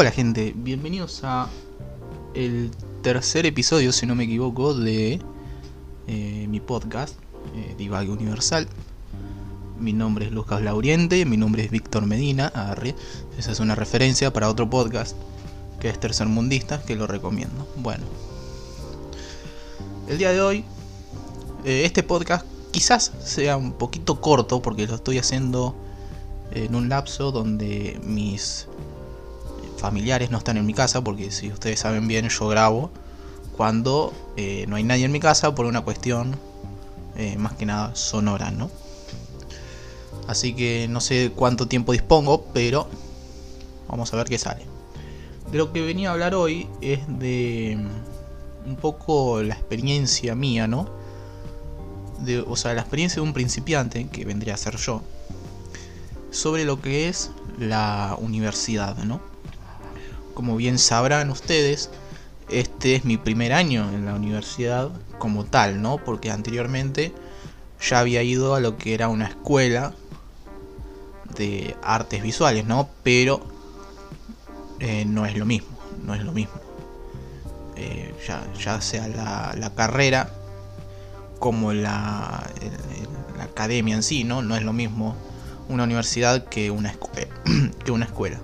Hola gente, bienvenidos a el tercer episodio, si no me equivoco, de eh, mi podcast, eh, Universal. Mi nombre es Lucas Lauriente, mi nombre es Víctor Medina, arre. Esa es una referencia para otro podcast que es Tercermundista, que lo recomiendo. Bueno, el día de hoy, eh, este podcast quizás sea un poquito corto porque lo estoy haciendo en un lapso donde mis familiares no están en mi casa, porque si ustedes saben bien, yo grabo cuando eh, no hay nadie en mi casa por una cuestión eh, más que nada sonora, ¿no? Así que no sé cuánto tiempo dispongo, pero vamos a ver qué sale. De lo que venía a hablar hoy es de un poco la experiencia mía, ¿no? De, o sea, la experiencia de un principiante, que vendría a ser yo, sobre lo que es la universidad, ¿no? Como bien sabrán ustedes, este es mi primer año en la universidad como tal, ¿no? Porque anteriormente ya había ido a lo que era una escuela de artes visuales, ¿no? Pero eh, no es lo mismo, no es lo mismo. Eh, ya, sea la, carrera como la, la, academia en sí, ¿no? No es lo mismo una universidad que una, que una escuela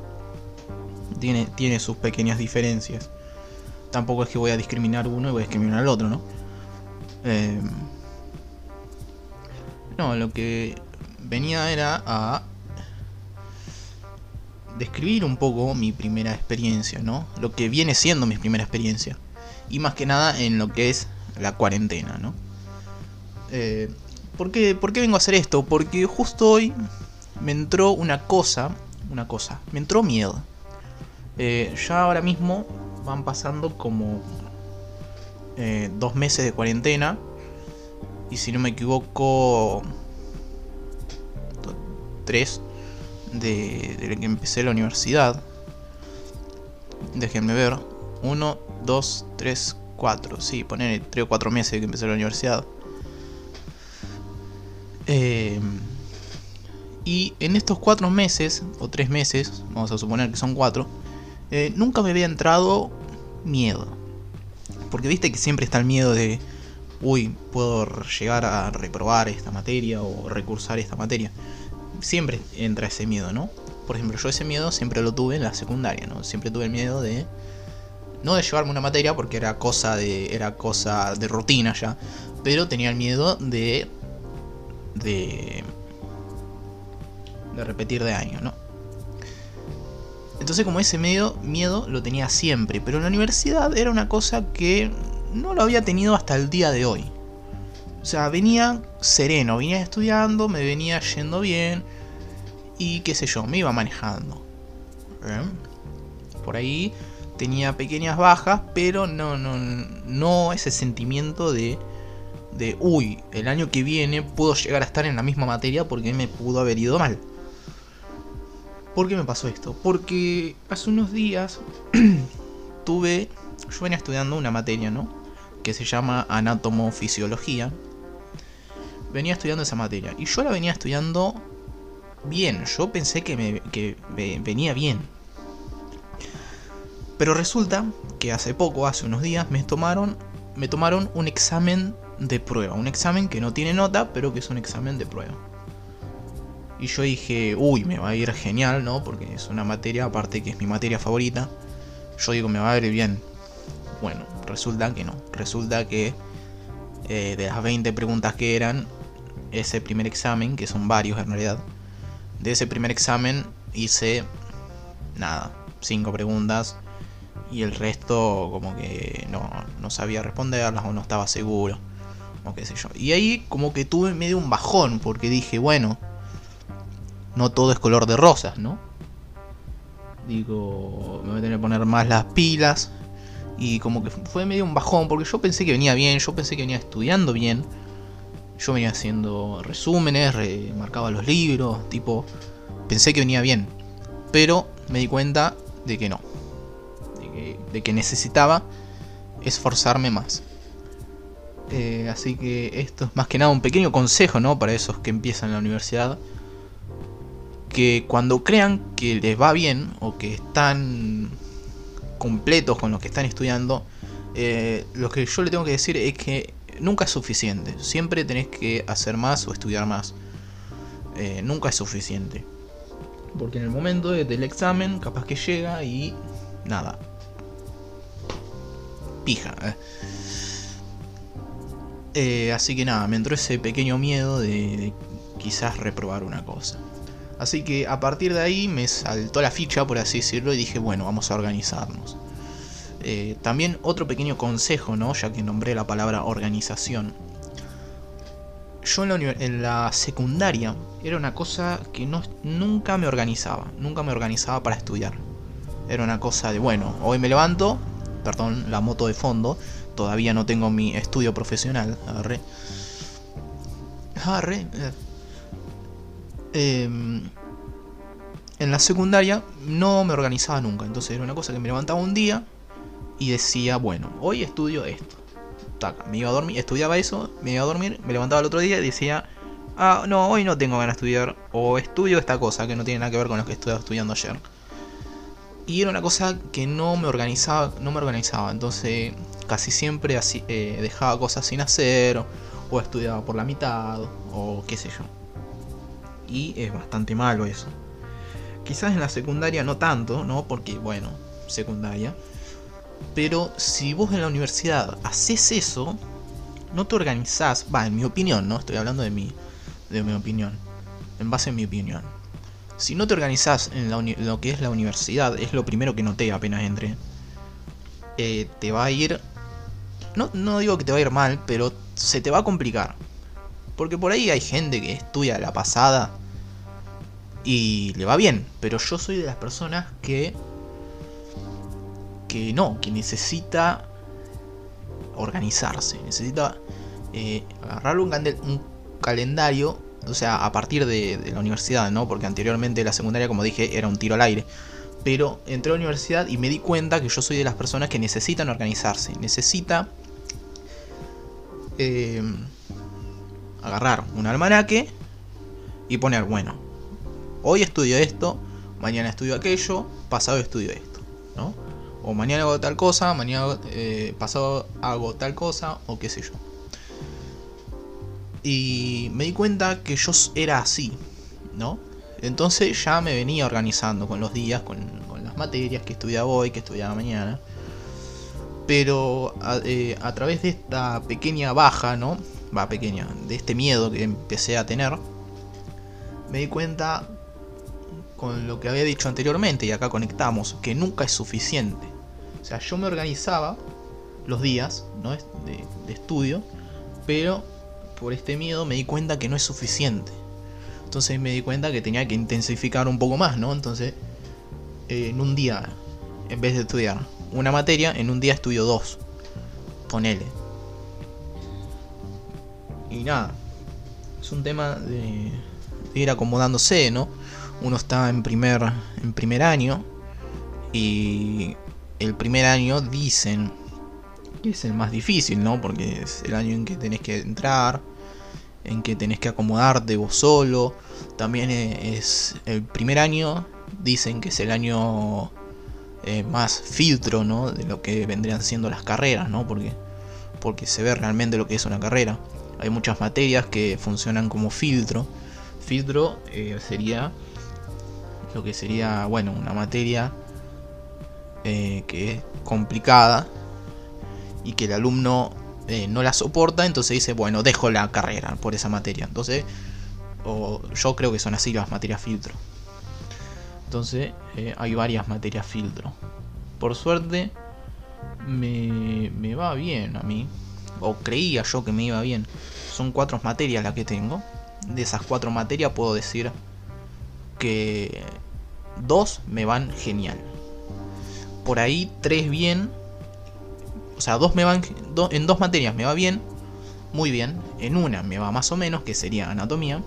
tiene, sus pequeñas diferencias. Tampoco es que voy a discriminar uno y voy a discriminar al otro, ¿no? Eh, no, lo que venía era a describir un poco mi primera experiencia, ¿no? Lo que viene siendo mi primera experiencia. Y más que nada en lo que es la cuarentena, ¿no? Eh, ¿por, qué, ¿Por qué vengo a hacer esto? Porque justo hoy me entró una cosa, una cosa, me entró miedo. Eh, ya ahora mismo van pasando como eh, dos meses de cuarentena. Y si no me equivoco, tres de, que empecé la universidad. Déjenme ver. Uno, dos, tres, cuatro. Sí, poner tres o cuatro meses de que empecé la universidad. Eh, y en estos cuatro meses, o tres meses, vamos a suponer que son cuatro, eh, nunca me había entrado miedo. Porque viste que siempre está el miedo de, uy, puedo llegar a reprobar esta materia o recursar esta materia. Siempre entra ese miedo, ¿no? Por ejemplo, yo ese miedo siempre lo tuve en la secundaria, ¿no? Siempre tuve el miedo de no de llevarme una materia porque era cosa de era cosa de rutina ya, pero tenía el miedo de de de repetir de año, ¿no? Entonces como ese medio, miedo lo tenía siempre, pero en la universidad era una cosa que no lo había tenido hasta el día de hoy. O sea, venía sereno, venía estudiando, me venía yendo bien y qué sé yo, me iba manejando. ¿Eh? Por ahí tenía pequeñas bajas, pero no, no, no ese sentimiento de, de, uy, el año que viene puedo llegar a estar en la misma materia porque me pudo haber ido mal. ¿Por qué me pasó esto? Porque hace unos días tuve, yo venía estudiando una materia, ¿no? Que se llama anatomofisiología. Venía estudiando esa materia y yo la venía estudiando bien. Yo pensé que me venía bien. Pero resulta que hace poco, hace unos días, me tomaron, me tomaron un examen de prueba. Un examen que no tiene nota, pero que es un examen de prueba. Y yo dije, uy, me va a ir genial, ¿no? Porque es una materia, aparte que es mi materia favorita. Yo digo, me va a ir bien. Bueno, resulta que no. Resulta que eh, de las 20 preguntas que eran, ese primer examen, que son varios en realidad, de ese primer examen hice nada, 5 preguntas y el resto como que no, no sabía responderlas o no estaba seguro o qué sé yo. Y ahí como que tuve medio un bajón porque dije, bueno, no todo es color de rosas, ¿no? Digo, me voy a tener que poner más las pilas. Y como que fue medio un bajón, porque yo pensé que venía bien, yo pensé que venía estudiando bien. Yo venía haciendo resúmenes, remarcaba los libros, tipo, pensé que venía bien. Pero me di cuenta de que no. De que, de que necesitaba esforzarme más. Eh, así que esto es más que nada un pequeño consejo, ¿no? Para esos que empiezan la universidad que cuando crean que les va bien o que están completos con los que están estudiando, eh, lo que yo le tengo que decir es que nunca es suficiente. Siempre tenés que hacer más o estudiar más. Eh, nunca es suficiente. Porque en el momento del examen, capaz que llega y nada. Pija. Eh, así que nada, me entró ese pequeño miedo de, quizás reprobar una cosa. Así que a partir de ahí me saltó la ficha, por así decirlo, y dije, bueno, vamos a organizarnos. Eh, también otro pequeño consejo, ¿no? Ya que nombré la palabra organización. Yo en la, secundaria era una cosa que no, nunca me organizaba. Nunca me organizaba para estudiar. Era una cosa de, bueno, hoy me levanto, perdón, la moto de fondo, todavía no tengo mi estudio profesional. Agarré. Agarré. Eh, en la secundaria no me organizaba nunca. Entonces era una cosa que me levantaba un día y decía, bueno, hoy estudio esto. me iba a dormir, estudiaba eso, me iba a dormir, me levantaba el otro día y decía, ah, no, hoy no tengo ganas de estudiar. O estudio esta cosa que no tiene nada que ver con lo que estuve estudiando ayer. Y era una cosa que no me organizaba, no me organizaba. Entonces casi siempre eh, dejaba cosas sin hacer, o, estudiaba por la mitad, o qué sé yo. Y es bastante malo eso. Quizás en la secundaria no tanto, ¿no? Porque, bueno, secundaria. Pero si vos en la universidad haces eso, no te organizás, va, en mi opinión, ¿no? Estoy hablando de mi, de mi opinión, en base a mi opinión. Si no te organizás en, lo que es la universidad, es lo primero que noté apenas entré, eh, te va a ir no, digo que te va a ir mal, pero se te va a complicar. Porque por ahí hay gente que estudia la pasada y le va bien. Pero yo soy de las personas que. que no, que necesita organizarse. Necesita eh, agarrar un, un, calendario. O sea, a partir de, de, la universidad, ¿no? Porque anteriormente la secundaria, como dije, era un tiro al aire. Pero entré a la universidad y me di cuenta que yo soy de las personas que necesitan organizarse. Necesita eh, agarrar un almanaque y poner, bueno, hoy estudio esto, mañana estudio aquello, pasado estudio esto, ¿no? O mañana hago tal cosa, mañana eh, pasado hago tal cosa, o qué sé yo. Y me di cuenta que yo era así, ¿no? Entonces ya me venía organizando con los días, con, con las materias que estudiaba hoy, que estudiaba mañana. Pero eh, a, través de esta pequeña baja, ¿no? Va, pequeña, de este miedo que empecé a tener, me di cuenta con lo que había dicho anteriormente, y acá conectamos, que nunca es suficiente. O sea, yo me organizaba los días ¿no? de, de estudio, pero por este miedo me di cuenta que no es suficiente. Entonces me di cuenta que tenía que intensificar un poco más, ¿no? Entonces, eh, en un día, en vez de estudiar una materia, en un día estudio dos. Ponele. Y nada. Es un tema de, ir acomodándose, ¿no? Uno está en primer, en primer año. Y el primer año dicen que es el más difícil, ¿no? Porque es el año en que tenés que entrar, en que tenés que acomodarte vos solo. También es el primer año, dicen que es el año eh, más filtro ¿no? de lo que vendrían siendo las carreras, ¿no? porque, porque se ve realmente lo que es una carrera. Hay muchas materias que funcionan como filtro. Filtro eh, sería lo que sería, bueno, una materia eh, que es complicada y que el alumno no la soporta, entonces dice, bueno, dejo la carrera por esa materia. Entonces, o, yo creo que son así las materias filtro. Entonces eh, hay varias materias filtro. Por suerte me, me va bien a mí. O creía yo que me iba bien. Son cuatro materias las que tengo. De esas cuatro materias puedo decir que dos me van genial. Por ahí tres bien. O sea, dos me van. en dos materias me va bien. Muy bien. En una me va más o menos, que sería anatomía.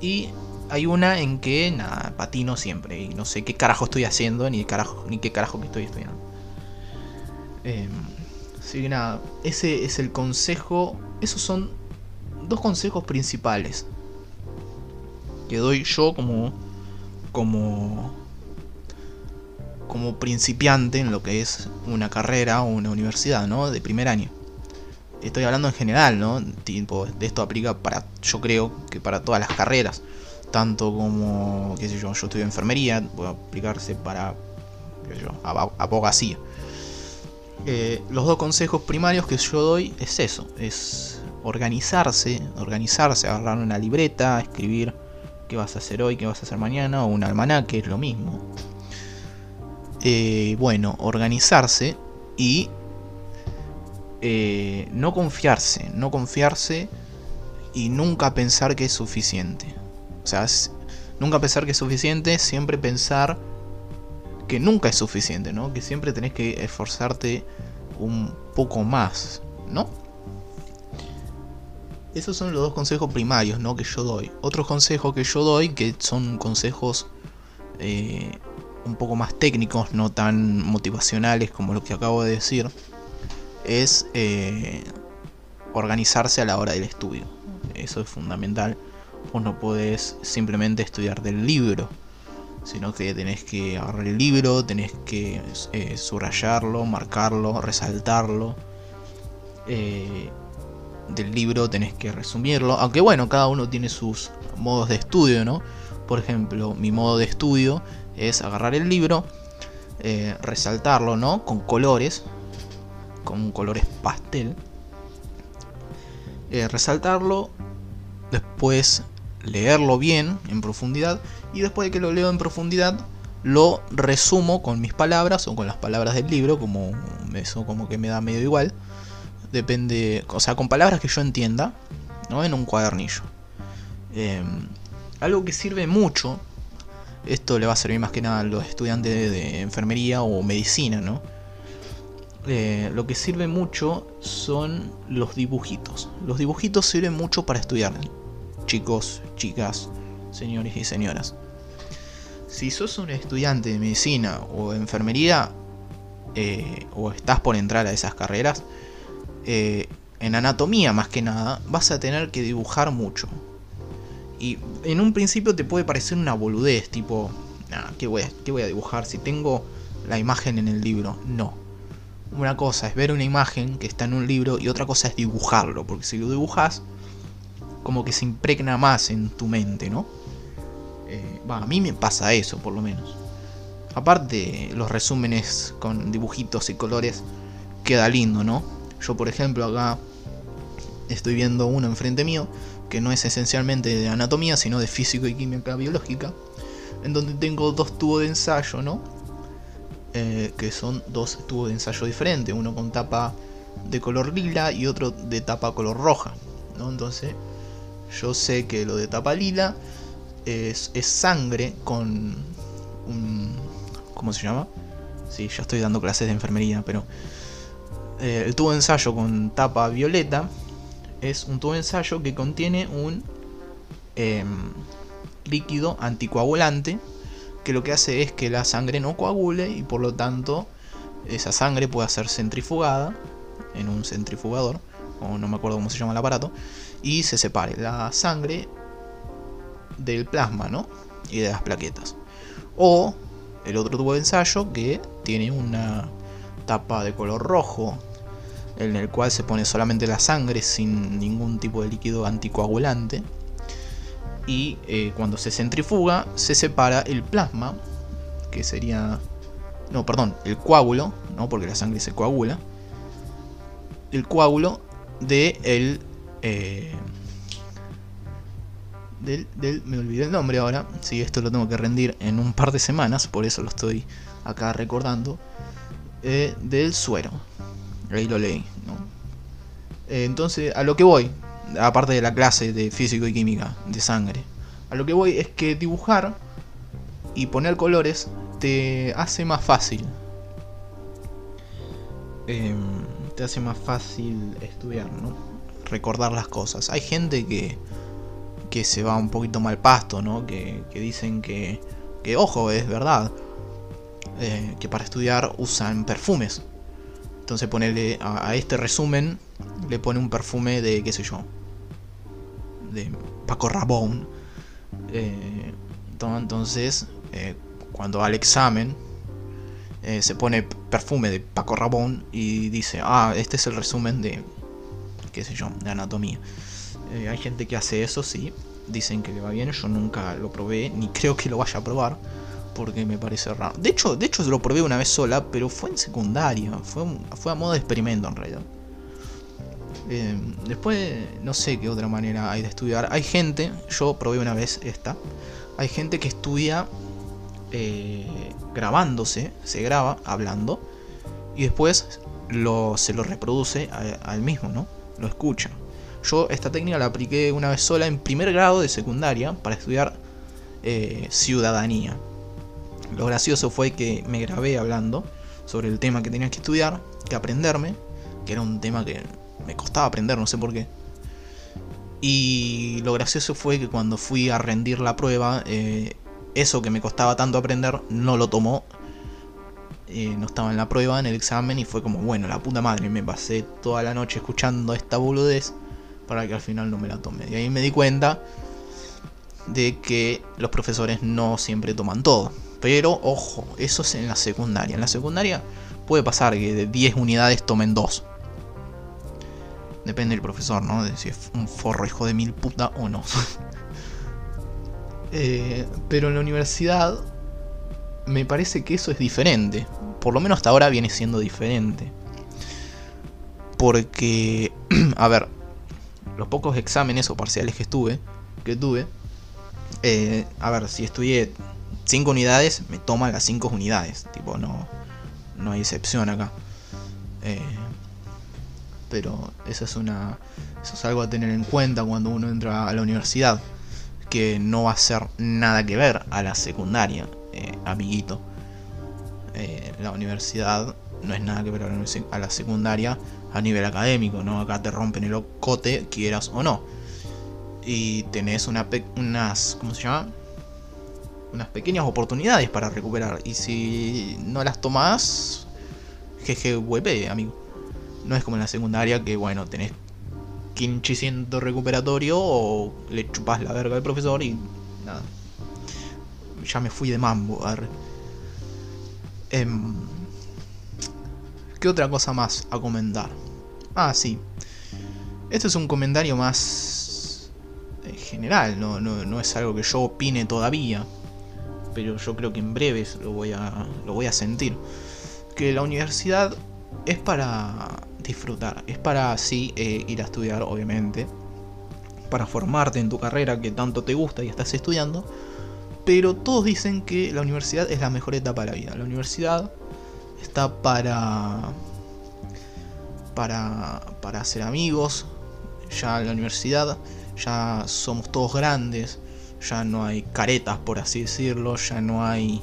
Y hay una en que, nada, patino siempre y no sé qué carajo estoy haciendo ni, ni qué carajo que estoy estudiando. Eh, así que nada, ese es el consejo. Esos son dos consejos principales que doy yo como. como. como principiante en lo que es una carrera o una universidad, ¿no? De primer año. Estoy hablando en general, ¿no? Tipo, esto aplica para, yo creo que para todas las carreras. Tanto como, qué sé yo, yo estudio enfermería, puede aplicarse para, qué sé yo, abogacía. Eh, los dos consejos primarios que yo doy es eso, es organizarse, organizarse, agarrar una libreta, escribir qué vas a hacer hoy, qué vas a hacer mañana, o un almanaque, es lo mismo. Eh, bueno, organizarse y eh, no confiarse, no confiarse y nunca pensar que es suficiente. O sea, nunca pensar que es suficiente, siempre pensar que nunca es suficiente, ¿no? Que siempre tenés que esforzarte un poco más, ¿no? Esos son los dos consejos primarios, ¿no? Que yo doy. Otros consejos que yo doy, que son consejos eh, un poco más técnicos, no tan motivacionales como lo que acabo de decir, es eh, organizarse a la hora del estudio. Eso es fundamental. Vos no podés simplemente estudiar del libro sino que tenés que agarrar el libro, tenés que eh, subrayarlo, marcarlo, resaltarlo. Eh, del libro tenés que resumirlo, aunque bueno, cada uno tiene sus modos de estudio, ¿no? Por ejemplo, mi modo de estudio es agarrar el libro, eh, resaltarlo, ¿no? Con colores, con colores pastel. resaltarlo, después leerlo bien, en profundidad, y después de que lo leo en profundidad, lo resumo con mis palabras o con las palabras del libro, como eso como que me da medio igual. Depende, o sea, con palabras que yo entienda, ¿no? En un cuadernillo. Em, algo que sirve mucho, esto le va a servir más que nada a los estudiantes de enfermería o medicina, ¿no? Eh, lo que sirve mucho son los dibujitos. Los dibujitos sirven mucho para estudiar chicos, chicas, señores y señoras. Si sos un estudiante de medicina o enfermería, eh, o estás por entrar a esas carreras, eh, en anatomía más que nada, vas a tener que dibujar mucho. Y en un principio te puede parecer una boludez, tipo, ¿qué, voy a, ¿qué voy a dibujar si tengo la imagen en el libro? No. Una cosa es ver una imagen que está en un libro y otra cosa es dibujarlo, porque si lo dibujas, como que se impregna más en tu mente, ¿no? Eh, a mí me pasa eso, por lo menos. Aparte, los resúmenes con dibujitos y colores queda lindo, ¿no? Yo, por ejemplo, acá estoy viendo uno enfrente mío que no es esencialmente de anatomía, sino de físico y química biológica, en donde tengo dos tubos de ensayo, ¿no? Eh, que son dos tubos de ensayo diferentes, uno con tapa de color lila y otro de tapa color roja, ¿no? Entonces, yo sé que lo de tapa lila es, sangre con un... ¿Cómo se llama? Sí, ya estoy dando clases de enfermería, pero... Eh, el tubo de ensayo con tapa violeta es un tubo de ensayo que contiene un em, líquido anticoagulante que lo que hace es que la sangre no coagule y por lo tanto esa sangre pueda ser centrifugada en un centrifugador, no me acuerdo cómo se llama el aparato, y se separe la sangre del plasma, ¿no? Y de las plaquetas. O el otro tubo de ensayo que tiene una tapa de color rojo en el cual se pone solamente la sangre sin ningún tipo de líquido anticoagulante. Y eh, cuando se centrifuga se separa el plasma, que sería... No, perdón, el coágulo, ¿no? porque la sangre se coagula. El coágulo de el eh, del, me olvidé el nombre ahora. Si esto lo tengo que rendir en un par de semanas, por eso lo estoy acá recordando. Eh, del suero. Ahí lo leí. Eh, entonces, a lo que voy, aparte de la clase de físico y química de sangre, a lo que voy es que dibujar y poner colores te hace más fácil. Em, te hace más fácil estudiar, ¿no? recordar las cosas. Hay gente que, que se va un poquito mal pasto, ¿no? Que, dicen que, que, ojo, es verdad, eh, que para estudiar usan perfumes. Entonces ponerle a, este resumen, le pone un perfume de, qué sé yo, de Paco Rabón. Eh, entonces, eh, cuando va al examen, eh, se pone perfume de Paco Rabón y dice, ah, este es el resumen de, qué sé yo, de anatomía. Eh, hay gente que hace eso, sí, dicen que le va bien, yo nunca lo probé, ni creo que lo vaya a probar, porque me parece raro. De hecho, de hecho lo probé una vez sola, pero fue en secundaria, fue, fue a modo de experimento en realidad. Eh, después, no sé qué otra manera hay de estudiar. Hay gente, yo probé una vez esta, hay gente que estudia eh, grabándose, se graba hablando y después se lo reproduce al mismo, ¿no? Lo escucha. Yo esta técnica la apliqué una vez sola en primer grado de secundaria para estudiar eh, ciudadanía. Lo gracioso fue que me grabé hablando sobre el tema que tenía que estudiar, que aprenderme, que era un tema que me costaba aprender, no sé por qué. Y lo gracioso fue que cuando fui a rendir la prueba, eh, eso que me costaba tanto aprender no lo tomó. Eh, no estaba en la prueba, en el examen, y fue como, bueno, la puta madre, me pasé toda la noche escuchando esta boludez para que al final no me la tome. Y ahí me di cuenta de que los profesores no siempre toman todo. Pero ojo, eso es en la secundaria. En la secundaria puede pasar que de 10 unidades tomen 2. Depende del profesor, ¿no? De si es un forro hijo de mil puta o no. Eh, pero en la universidad me parece que eso es diferente. Por lo menos hasta ahora viene siendo diferente. Porque, a ver, los pocos exámenes o parciales que estuve, que tuve, eh, a ver, si estudié 5 unidades, me toman las 5 unidades. Tipo, no, no hay excepción acá. Eh, pero eso es una eso es algo a tener en cuenta cuando uno entra a la universidad que no va a ser nada que ver a la secundaria eh, amiguito. Eh, la universidad no es nada que ver a la secundaria a nivel académico no acá te rompen el ocote quieras o no. Y tenés una unas cómo se llama unas pequeñas oportunidades para recuperar. Y si no las tomás jeje amigo. No es como en la secundaria que, bueno, tenés quinchiciento recuperatorio o le chupas la verga al profesor y nada. Ya me fui de mambo. Eh, ¿Qué otra cosa más a comentar? Ah, sí. Este es un comentario más en general, no, no, no, es algo que yo opine todavía, pero yo creo que en breves lo voy a, lo voy a sentir. Que la universidad es para disfrutar. Es para así eh, ir a estudiar, obviamente. Para formarte en tu carrera que tanto te gusta y estás estudiando. Pero todos dicen que la universidad es la mejor etapa de la vida. La universidad está para. para. para hacer amigos. Ya en la universidad ya somos todos grandes. Ya no hay caretas, por así decirlo. Ya no hay.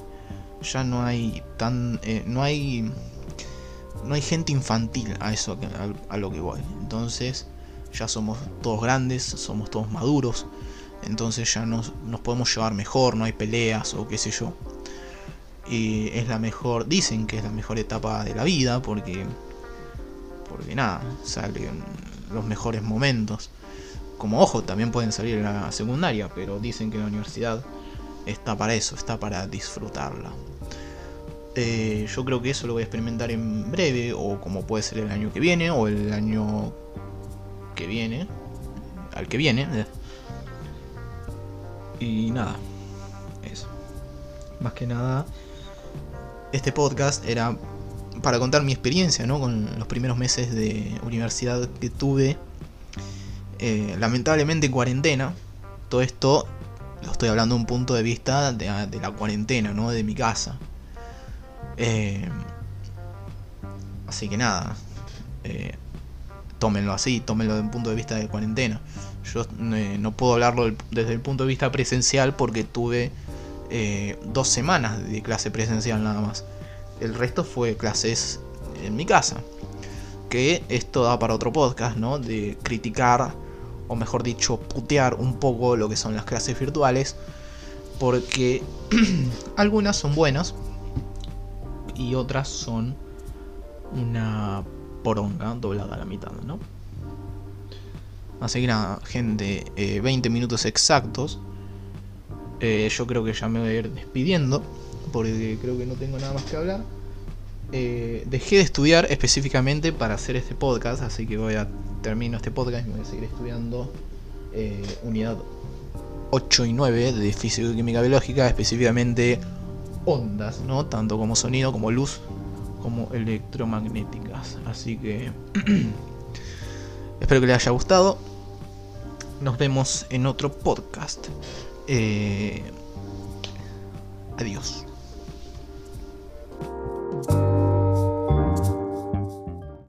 Ya no hay tan. Eh, no hay no hay gente infantil a eso a, lo que voy. Entonces ya somos todos grandes, somos todos maduros. Entonces ya nos, podemos llevar mejor, no hay peleas o qué sé yo. Y es la mejor, dicen que es la mejor etapa de la vida porque, porque nada, salen los mejores momentos. Como ojo, también pueden salir en la secundaria, pero dicen que la universidad está para eso, está para disfrutarla. Eh, yo creo que eso lo voy a experimentar en breve, o como puede ser el año que viene, o el año que viene, al que viene. Y nada, eso. Más que nada, este podcast era para contar mi experiencia ¿no? con los primeros meses de universidad que tuve. Eh, lamentablemente en cuarentena. Todo esto lo estoy hablando de un punto de vista de, de la cuarentena, ¿no? de mi casa. Eh, así que nada, eh, tómenlo así, tómenlo desde un punto de vista de cuarentena. Yo eh, no puedo hablarlo desde el punto de vista presencial porque tuve dos semanas de clase presencial nada más. El resto fue clases en mi casa. Que esto da para otro podcast, ¿no? De criticar, o mejor dicho, putear un poco lo que son las clases virtuales. Porque algunas son buenas, y otras son una poronga doblada a la mitad, ¿no? Así que nada, gente, 20 eh, minutos exactos. Eh, yo creo que ya me voy a ir despidiendo, porque creo que no tengo nada más que hablar. eh, dejé de estudiar específicamente para hacer este podcast, así que voy a termino este podcast y voy a seguir estudiando eh, unidad 8 y 9 de física y química biológica, específicamente ondas, ¿no? Tanto como sonido, como luz, como electromagnéticas. Así que espero que les haya gustado. Nos vemos en otro podcast. Eh, adiós.